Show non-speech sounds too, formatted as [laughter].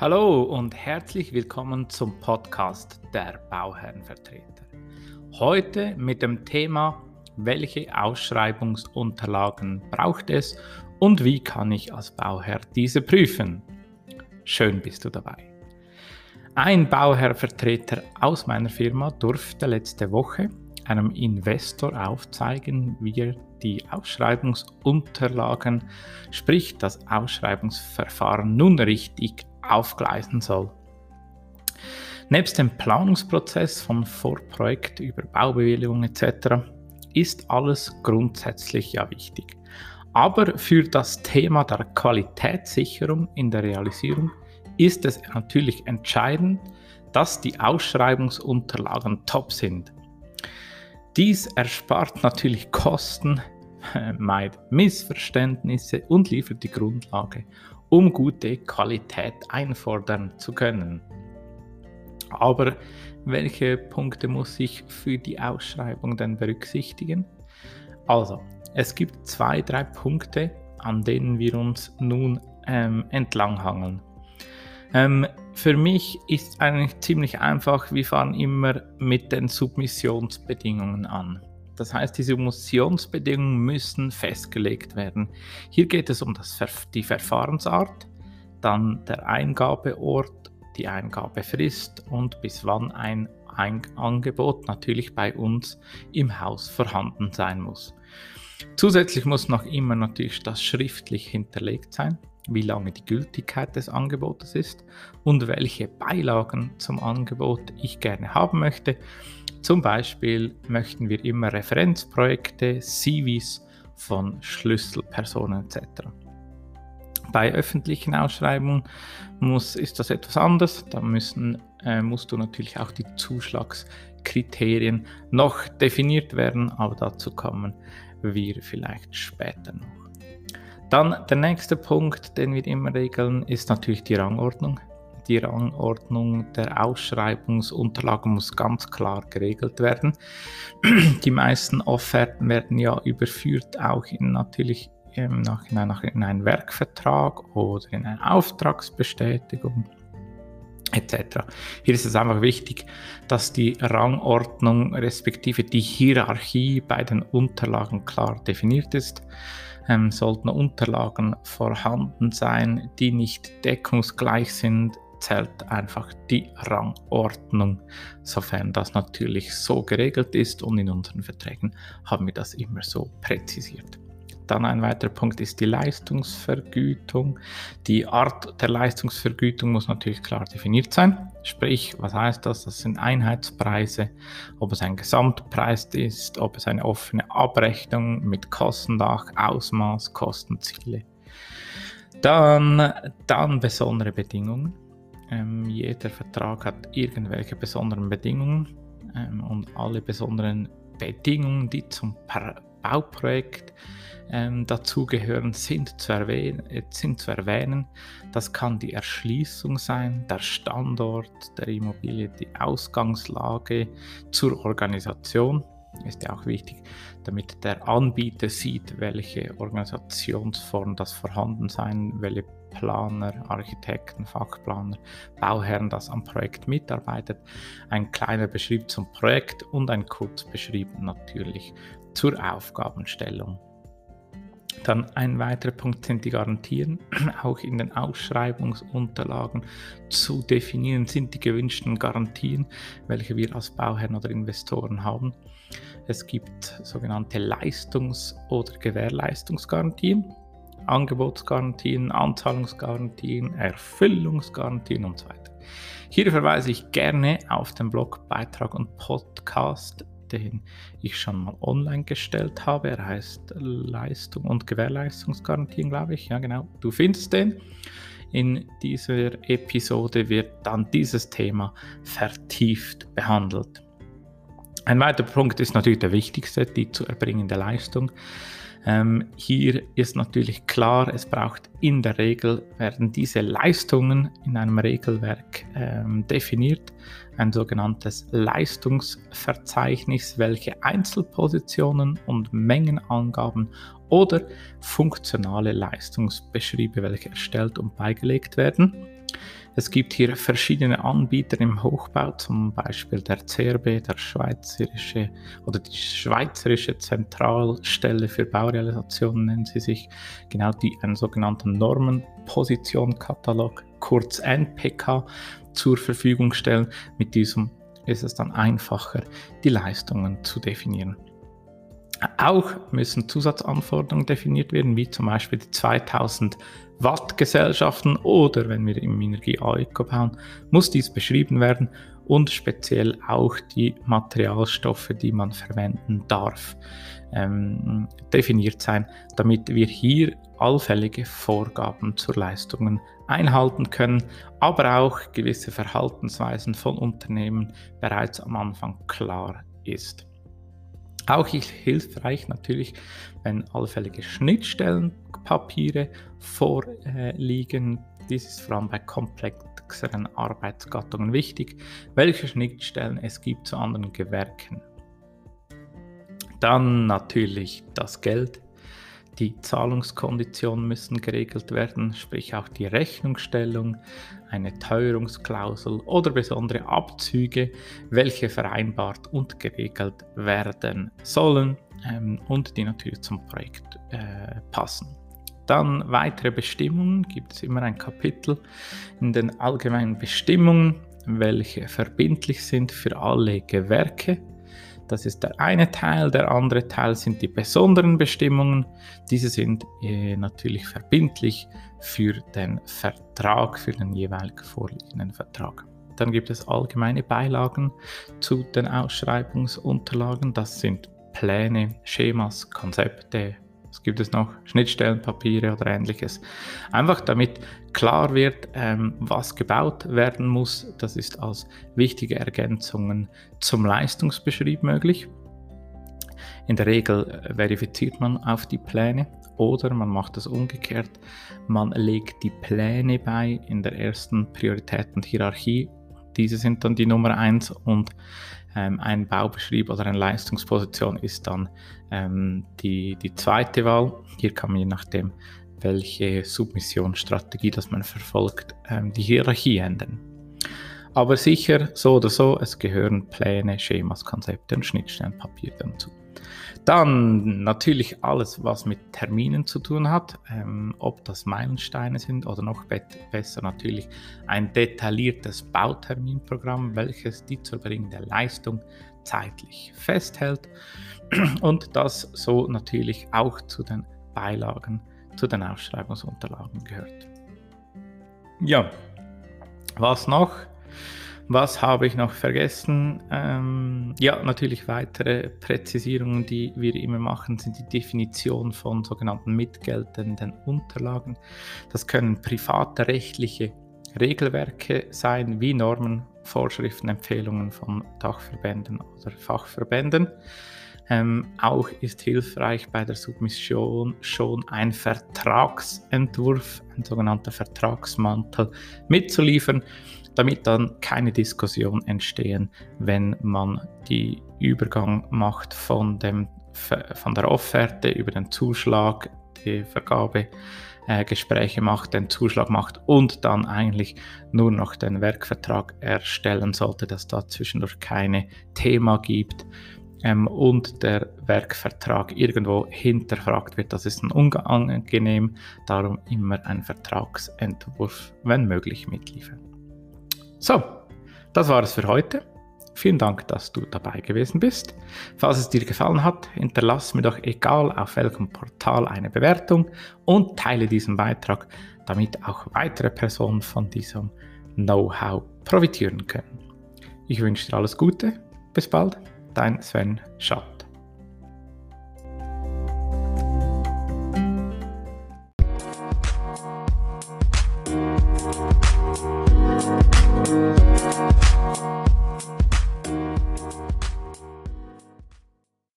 Hallo und herzlich willkommen zum Podcast der Bauherrenvertreter. Heute mit dem Thema, welche Ausschreibungsunterlagen braucht es und wie kann ich als Bauherr diese prüfen? Schön bist du dabei. Ein Bauherrvertreter aus meiner Firma durfte letzte Woche einem Investor aufzeigen, wie er die Ausschreibungsunterlagen, sprich das Ausschreibungsverfahren nun richtig aufgleisen soll. Nebst dem Planungsprozess von Vorprojekt über Baubewilligung etc. ist alles grundsätzlich ja wichtig. Aber für das Thema der Qualitätssicherung in der Realisierung ist es natürlich entscheidend, dass die Ausschreibungsunterlagen top sind. Dies erspart natürlich Kosten, [laughs] meidet Missverständnisse und liefert die Grundlage, um gute Qualität einfordern zu können. Aber welche Punkte muss ich für die Ausschreibung denn berücksichtigen? Also, es gibt zwei, drei Punkte, an denen wir uns nun ähm, entlanghangeln. Ähm, für mich ist eigentlich ziemlich einfach, wir fahren immer mit den Submissionsbedingungen an. Das heißt, diese Emulsionsbedingungen müssen festgelegt werden. Hier geht es um das, die Verfahrensart, dann der Eingabeort, die Eingabefrist und bis wann ein Angebot natürlich bei uns im Haus vorhanden sein muss. Zusätzlich muss noch immer natürlich das schriftlich hinterlegt sein, wie lange die Gültigkeit des Angebotes ist und welche Beilagen zum Angebot ich gerne haben möchte zum Beispiel möchten wir immer Referenzprojekte, CVs von Schlüsselpersonen etc. Bei öffentlichen Ausschreibungen muss, ist das etwas anders. Da müssen, äh, musst du natürlich auch die Zuschlagskriterien noch definiert werden, aber dazu kommen wir vielleicht später noch. Dann der nächste Punkt, den wir immer regeln, ist natürlich die Rangordnung die Rangordnung der Ausschreibungsunterlagen muss ganz klar geregelt werden. [clears throat] Die meisten Offerten werden ja überführt auch in natürlich im Nachhinein in einen Werkvertrag oder in eine Auftragsbestätigung etc. Hier ist es einfach wichtig, dass die Rangordnung respektive die Hierarchie bei den Unterlagen klar definiert ist. Ähm, sollten Unterlagen vorhanden sein, die nicht deckungsgleich sind, zählt einfach die Rangordnung, sofern das natürlich so geregelt ist und in unseren Verträgen haben wir das immer so präzisiert. Dann ein weiterer Punkt ist die Leistungsvergütung. Die Art der Leistungsvergütung muss natürlich klar definiert sein. Sprich, was heißt das? Das sind Einheitspreise, ob es ein Gesamtpreis ist, ob es eine offene Abrechnung mit Kostendach, Ausmaß, Kostenziele. Dann, dann besondere Bedingungen. Ähm, jeder Vertrag hat irgendwelche besonderen Bedingungen ähm, und alle besonderen Bedingungen, die zum Bauprojekt ähm, dazugehören, sind zu, erwähnen, äh, sind zu erwähnen. Das kann die Erschließung sein, der Standort der Immobilie, die Ausgangslage zur Organisation. Ist ja auch wichtig, damit der Anbieter sieht, welche Organisationsform das vorhanden sein, welche Planer, Architekten, Fachplaner, Bauherren, das am Projekt mitarbeitet. Ein kleiner Beschrieb zum Projekt und ein Kurzbeschrieb natürlich zur Aufgabenstellung. Dann ein weiterer Punkt sind die Garantien. [clears throat] Auch in den Ausschreibungsunterlagen zu definieren sind die gewünschten Garantien, welche wir als Bauherren oder Investoren haben. Es gibt sogenannte Leistungs- oder Gewährleistungsgarantien. Angebotsgarantien, Anzahlungsgarantien, Erfüllungsgarantien und so weiter. Hier verweise ich gerne auf den Blogbeitrag und Podcast, den ich schon mal online gestellt habe. Er heißt Leistung und Gewährleistungsgarantien, glaube ich. Ja, genau. Du findest den. In dieser Episode wird dann dieses Thema vertieft behandelt. Ein weiterer Punkt ist natürlich der wichtigste, die zu erbringende Leistung. Ähm, hier ist natürlich klar, es braucht in der Regel, werden diese Leistungen in einem Regelwerk ähm, definiert, ein sogenanntes Leistungsverzeichnis, welche Einzelpositionen und Mengenangaben oder funktionale Leistungsbeschriebe, welche erstellt und beigelegt werden. Es gibt hier verschiedene Anbieter im Hochbau, zum Beispiel der CRB, der Schweizerische oder die Schweizerische Zentralstelle für Baurealisation nennen sie sich, genau die einen sogenannten Normenpositionkatalog, kurz NPK, zur Verfügung stellen. Mit diesem ist es dann einfacher, die Leistungen zu definieren. Auch müssen Zusatzanforderungen definiert werden, wie zum Beispiel die 2000 Watt Gesellschaften oder wenn wir im Energie AECO bauen, muss dies beschrieben werden und speziell auch die Materialstoffe, die man verwenden darf, ähm, definiert sein, damit wir hier allfällige Vorgaben zur Leistungen einhalten können, aber auch gewisse Verhaltensweisen von Unternehmen bereits am Anfang klar ist. Auch hilfreich natürlich, wenn allfällige Schnittstellenpapiere vorliegen. Dies ist vor allem bei komplexeren Arbeitsgattungen wichtig, welche Schnittstellen es gibt zu anderen Gewerken. Dann natürlich das Geld. Die Zahlungskonditionen müssen geregelt werden, sprich auch die Rechnungsstellung, eine Teuerungsklausel oder besondere Abzüge, welche vereinbart und geregelt werden sollen ähm, und die natürlich zum Projekt äh, passen. Dann weitere Bestimmungen gibt es immer ein Kapitel in den allgemeinen Bestimmungen, welche verbindlich sind für alle Gewerke das ist der eine Teil. Der andere Teil sind die besonderen Bestimmungen. Diese sind äh, natürlich verbindlich für den Vertrag, für den jeweilig vorliegenden Vertrag. Dann gibt es allgemeine Beilagen zu den Ausschreibungsunterlagen. Das sind Pläne, Schemas, Konzepte, was gibt es noch? Schnittstellenpapiere oder ähnliches. Einfach damit klar wird, ähm, was gebaut werden muss. Das ist als wichtige Ergänzungen zum Leistungsbeschrieb möglich. In der Regel äh, verifiziert man auf die Pläne oder man macht es umgekehrt. Man legt die Pläne bei in der ersten Priorität und Hierarchie. Diese sind dann die Nummer 1 und ähm, ein Baubeschrieb oder eine Leistungsposition ist dann ähm, die, die zweite Wahl. Hier kann man je nachdem, welche Submissionsstrategie das man verfolgt, ähm, die Hierarchie ändern. Aber sicher, so oder so, es gehören Pläne, Schemas, Konzepte und Schnittstellenpapier dazu. Dann natürlich alles, was mit Terminen zu tun hat, ähm, ob das Meilensteine sind oder noch be besser natürlich ein detailliertes Bauterminprogramm, welches die zu erbringende Leistung zeitlich festhält [clears throat] und das so natürlich auch zu den Beilagen, zu den Ausschreibungsunterlagen gehört. Ja, was noch? Was habe ich noch vergessen? Ähm, ja, natürlich weitere Präzisierungen, die wir immer machen, sind die Definition von sogenannten mitgeltenden Unterlagen. Das können private rechtliche Regelwerke sein, wie Normen, Vorschriften, Empfehlungen von Dachverbänden oder Fachverbänden. Ähm, auch ist hilfreich bei der Submission schon ein Vertragsentwurf, ein sogenannter Vertragsmantel mitzuliefern damit dann keine Diskussion entstehen, wenn man die Übergang macht von, dem, von der Offerte über den Zuschlag, die Vergabegespräche äh, macht, den Zuschlag macht und dann eigentlich nur noch den Werkvertrag erstellen sollte, dass da zwischendurch keine Thema gibt ähm, und der Werkvertrag irgendwo hinterfragt wird. Das ist ein unangenehm, darum immer ein Vertragsentwurf, wenn möglich, mitliefern. So, das war es für heute. Vielen Dank, dass du dabei gewesen bist. Falls es dir gefallen hat, hinterlass mir doch egal auf welchem Portal eine Bewertung und teile diesen Beitrag, damit auch weitere Personen von diesem Know-how profitieren können. Ich wünsche dir alles Gute. Bis bald, dein Sven Schatt.